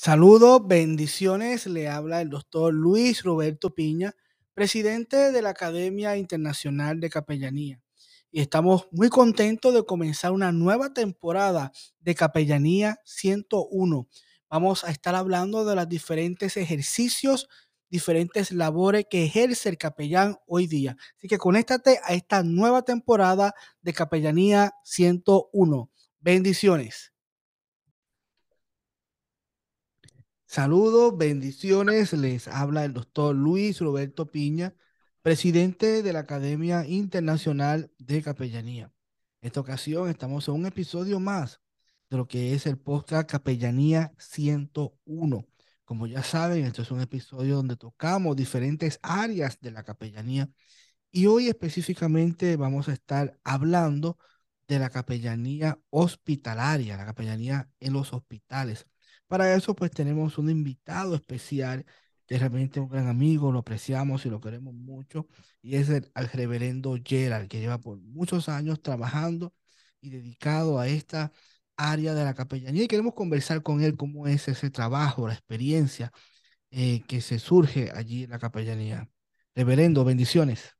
Saludos, bendiciones. Le habla el doctor Luis Roberto Piña, presidente de la Academia Internacional de Capellanía. Y estamos muy contentos de comenzar una nueva temporada de Capellanía 101. Vamos a estar hablando de los diferentes ejercicios, diferentes labores que ejerce el capellán hoy día. Así que conéctate a esta nueva temporada de Capellanía 101. Bendiciones. Saludos, bendiciones. Les habla el doctor Luis Roberto Piña, presidente de la Academia Internacional de Capellanía. En esta ocasión estamos en un episodio más de lo que es el podcast Capellanía 101. Como ya saben, esto es un episodio donde tocamos diferentes áreas de la capellanía y hoy específicamente vamos a estar hablando de la capellanía hospitalaria, la capellanía en los hospitales. Para eso, pues tenemos un invitado especial, que es realmente un gran amigo, lo apreciamos y lo queremos mucho, y es el, reverendo Gerald, que lleva por muchos años trabajando y dedicado a esta área de la capellanía. Y queremos conversar con él cómo es ese trabajo, la experiencia eh, que se surge allí en la capellanía. Reverendo, bendiciones.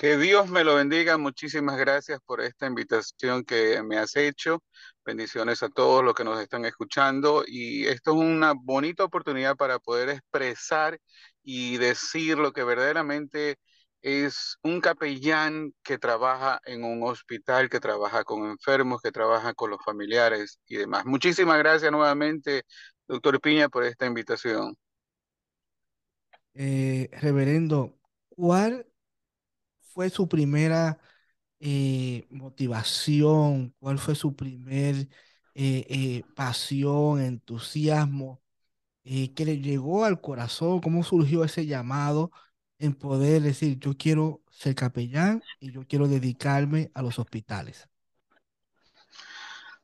Que Dios me lo bendiga. Muchísimas gracias por esta invitación que me has hecho. Bendiciones a todos los que nos están escuchando. Y esto es una bonita oportunidad para poder expresar y decir lo que verdaderamente es un capellán que trabaja en un hospital, que trabaja con enfermos, que trabaja con los familiares y demás. Muchísimas gracias nuevamente, doctor Piña, por esta invitación. Eh, reverendo, ¿cuál fue su primera eh, motivación? ¿Cuál fue su primer eh, eh, pasión, entusiasmo que le llegó al corazón? ¿Cómo surgió ese llamado en poder decir, yo quiero ser capellán y yo quiero dedicarme a los hospitales?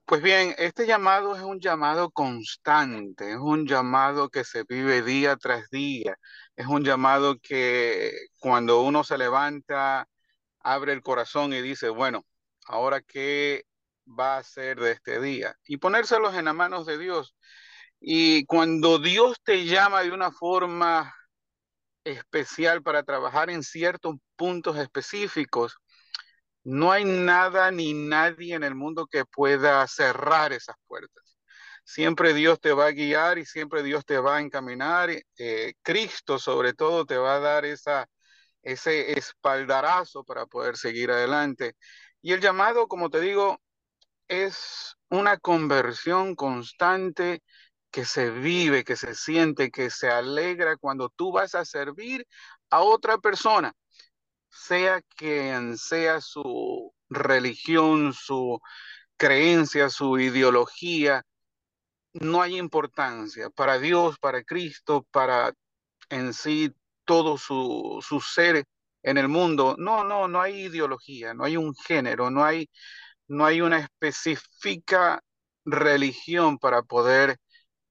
Pues bien, este llamado es un llamado constante, es un llamado que se vive día tras día, es un llamado que cuando uno se levanta, abre el corazón y dice, bueno, ahora qué va a ser de este día y ponérselos en las manos de Dios. Y cuando Dios te llama de una forma especial para trabajar en ciertos puntos específicos, no hay nada ni nadie en el mundo que pueda cerrar esas puertas. Siempre Dios te va a guiar y siempre Dios te va a encaminar. Eh, Cristo sobre todo te va a dar esa, ese espaldarazo para poder seguir adelante. Y el llamado, como te digo, es una conversión constante que se vive, que se siente, que se alegra cuando tú vas a servir a otra persona sea quien sea su religión, su creencia, su ideología, no hay importancia. Para Dios, para Cristo, para en sí todo su, su ser en el mundo, no, no, no hay ideología, no hay un género, no hay, no hay una específica religión para poder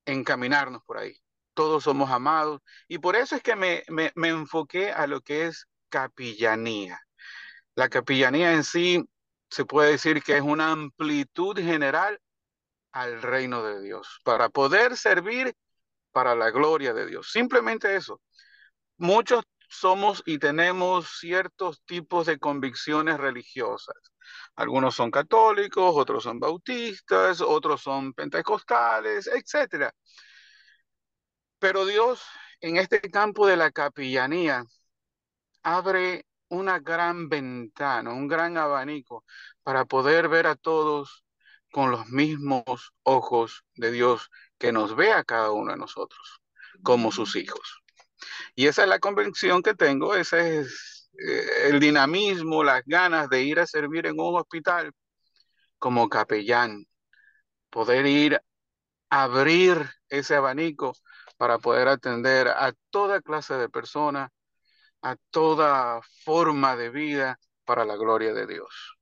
encaminarnos por ahí. Todos somos amados y por eso es que me, me, me enfoqué a lo que es capillanía. La capillanía en sí se puede decir que es una amplitud general al reino de Dios, para poder servir para la gloria de Dios. Simplemente eso. Muchos somos y tenemos ciertos tipos de convicciones religiosas. Algunos son católicos, otros son bautistas, otros son pentecostales, etc. Pero Dios en este campo de la capillanía abre una gran ventana, un gran abanico para poder ver a todos con los mismos ojos de Dios que nos ve a cada uno de nosotros como sus hijos. Y esa es la convención que tengo, ese es eh, el dinamismo, las ganas de ir a servir en un hospital como capellán, poder ir a abrir ese abanico para poder atender a toda clase de personas a toda forma de vida para la gloria de Dios.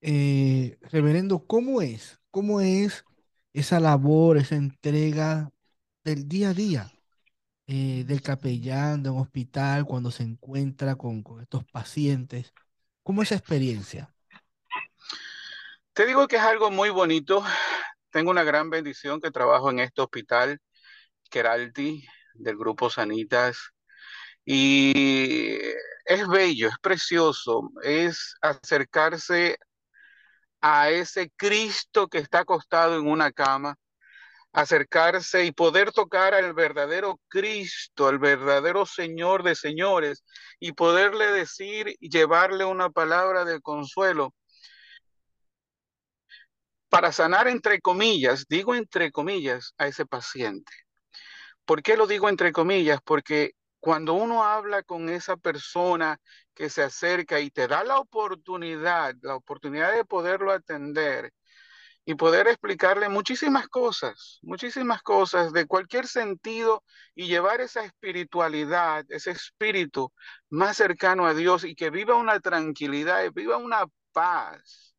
Eh, reverendo, ¿cómo es? ¿Cómo es esa labor, esa entrega del día a día eh, del capellán de un hospital cuando se encuentra con, con estos pacientes? ¿Cómo es esa experiencia? Te digo que es algo muy bonito. tengo una gran bendición que trabajo en este hospital, Keralti, del grupo Sanitas. Y es bello, es precioso, es acercarse a ese Cristo que está acostado en una cama, acercarse y poder tocar al verdadero Cristo, al verdadero Señor de señores, y poderle decir y llevarle una palabra de consuelo para sanar entre comillas, digo entre comillas, a ese paciente. ¿Por qué lo digo entre comillas? Porque cuando uno habla con esa persona que se acerca y te da la oportunidad, la oportunidad de poderlo atender y poder explicarle muchísimas cosas, muchísimas cosas de cualquier sentido y llevar esa espiritualidad, ese espíritu más cercano a Dios y que viva una tranquilidad, viva una paz,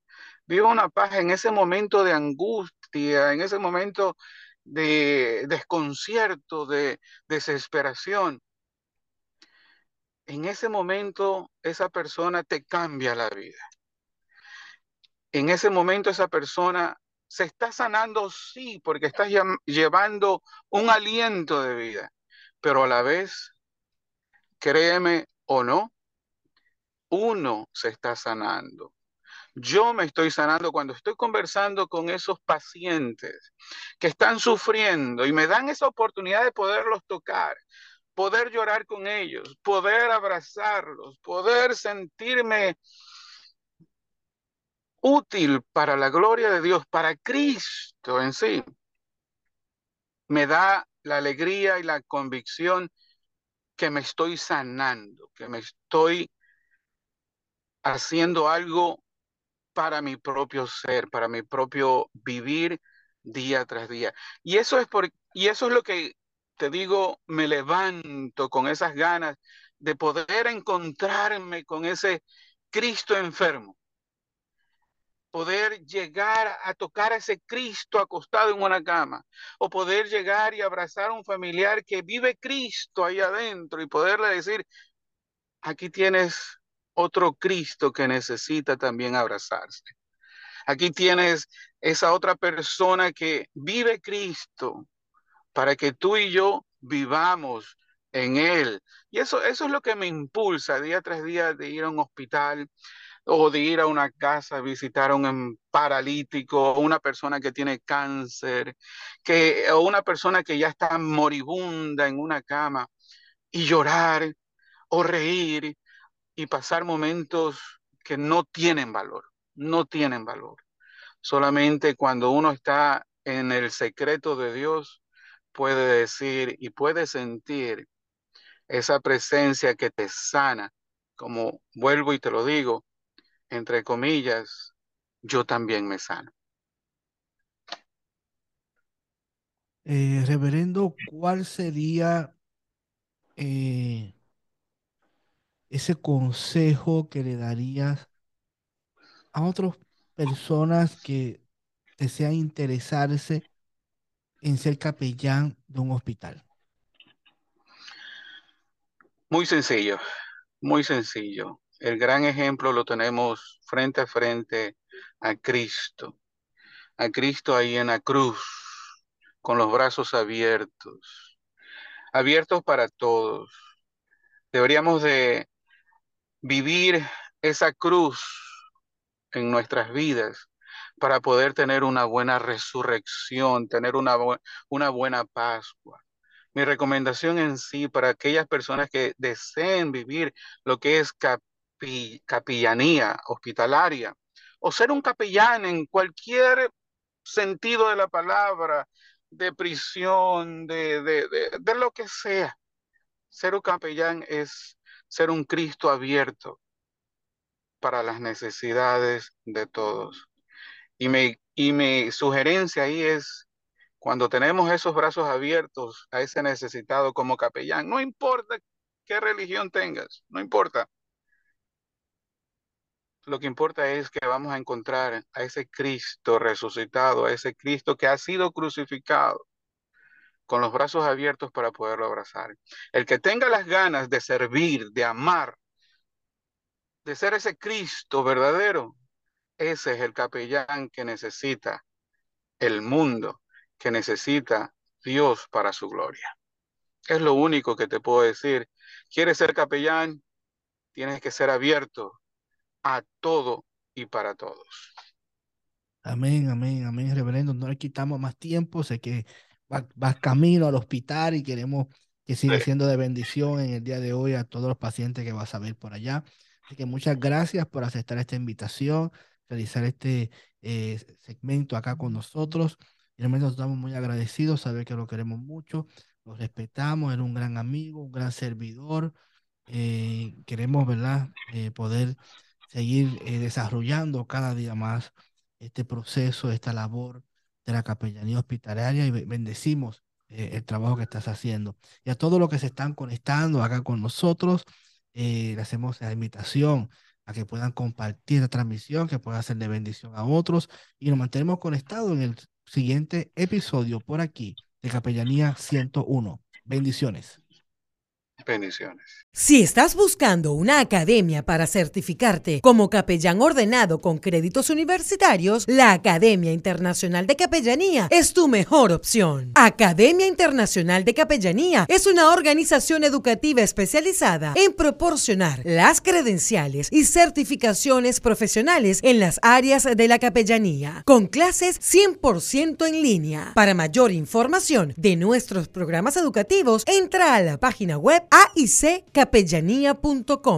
viva una paz en ese momento de angustia, en ese momento de desconcierto, de desesperación. En ese momento esa persona te cambia la vida. En ese momento esa persona se está sanando, sí, porque estás llevando un aliento de vida, pero a la vez, créeme o no, uno se está sanando. Yo me estoy sanando cuando estoy conversando con esos pacientes que están sufriendo y me dan esa oportunidad de poderlos tocar, poder llorar con ellos, poder abrazarlos, poder sentirme útil para la gloria de Dios, para Cristo en sí. Me da la alegría y la convicción que me estoy sanando, que me estoy haciendo algo para mi propio ser, para mi propio vivir día tras día. Y eso es por, y eso es lo que te digo, me levanto con esas ganas de poder encontrarme con ese Cristo enfermo, poder llegar a tocar a ese Cristo acostado en una cama, o poder llegar y abrazar a un familiar que vive Cristo ahí adentro y poderle decir, aquí tienes otro Cristo que necesita también abrazarse. Aquí tienes esa otra persona que vive Cristo para que tú y yo vivamos en Él. Y eso, eso es lo que me impulsa día tras día de ir a un hospital o de ir a una casa a visitar a un paralítico, o una persona que tiene cáncer, que, o una persona que ya está moribunda en una cama y llorar o reír y pasar momentos que no tienen valor, no tienen valor. Solamente cuando uno está en el secreto de Dios puede decir y puede sentir esa presencia que te sana, como vuelvo y te lo digo, entre comillas, yo también me sano. Eh, reverendo, ¿cuál sería eh, ese consejo que le darías a otras personas que desean interesarse en ser capellán de un hospital? Muy sencillo, muy sencillo. El gran ejemplo lo tenemos frente a frente a Cristo, a Cristo ahí en la cruz, con los brazos abiertos, abiertos para todos. Deberíamos de vivir esa cruz en nuestras vidas para poder tener una buena resurrección, tener una, una buena Pascua. Mi recomendación en sí para aquellas personas que deseen vivir lo que es capellanía hospitalaria o ser un capellán en cualquier sentido de la palabra, de prisión, de, de lo que sea. Ser un capellán es ser un Cristo abierto para las necesidades de todos. Y, me, y mi sugerencia ahí es, cuando tenemos esos brazos abiertos a ese necesitado como capellán, no importa qué religión tengas, no importa. Lo que importa es que vamos a encontrar a ese Cristo resucitado, a ese Cristo que ha sido crucificado, con los brazos abiertos para poderlo abrazar. El que tenga las ganas de servir, de amar, de ser ese Cristo verdadero, ese es el capellán que necesita el mundo que necesita Dios para su gloria. Es lo único que te puedo decir. ¿Quieres ser capellán? Tienes que ser abierto a todo y para todos. Amén, amén, amén, reverendo. No le quitamos más tiempo. Sé que va, camino al hospital y queremos que siga siendo de bendición en el día de hoy a todos los pacientes que vas a ver por allá. Así que muchas gracias por aceptar esta invitación, realizar este eh, segmento acá con nosotros. Y realmente estamos muy agradecidos, saber que lo queremos mucho, lo respetamos, era un gran amigo, un gran servidor. Eh, queremos, ¿verdad?, eh, poder seguir desarrollando cada día más este proceso, esta labor de la capellanía hospitalaria y bendecimos eh, el trabajo que estás haciendo. Y a todos los que se están conectando acá con nosotros, eh, le hacemos la invitación a que puedan compartir la transmisión, que puedan hacer de bendición a otros y nos mantenemos conectados en el siguiente episodio por aquí de Capellanía 101. Bendiciones. Si estás buscando una academia para certificarte como capellán ordenado con créditos universitarios, la Academia Internacional de Capellanía es tu mejor opción. Academia Internacional de Capellanía es una organización educativa especializada en proporcionar las credenciales y certificaciones profesionales en las áreas de la capellanía, con clases 100% en línea. Para mayor información de nuestros programas educativos, entra a la página web aicapellanía.com.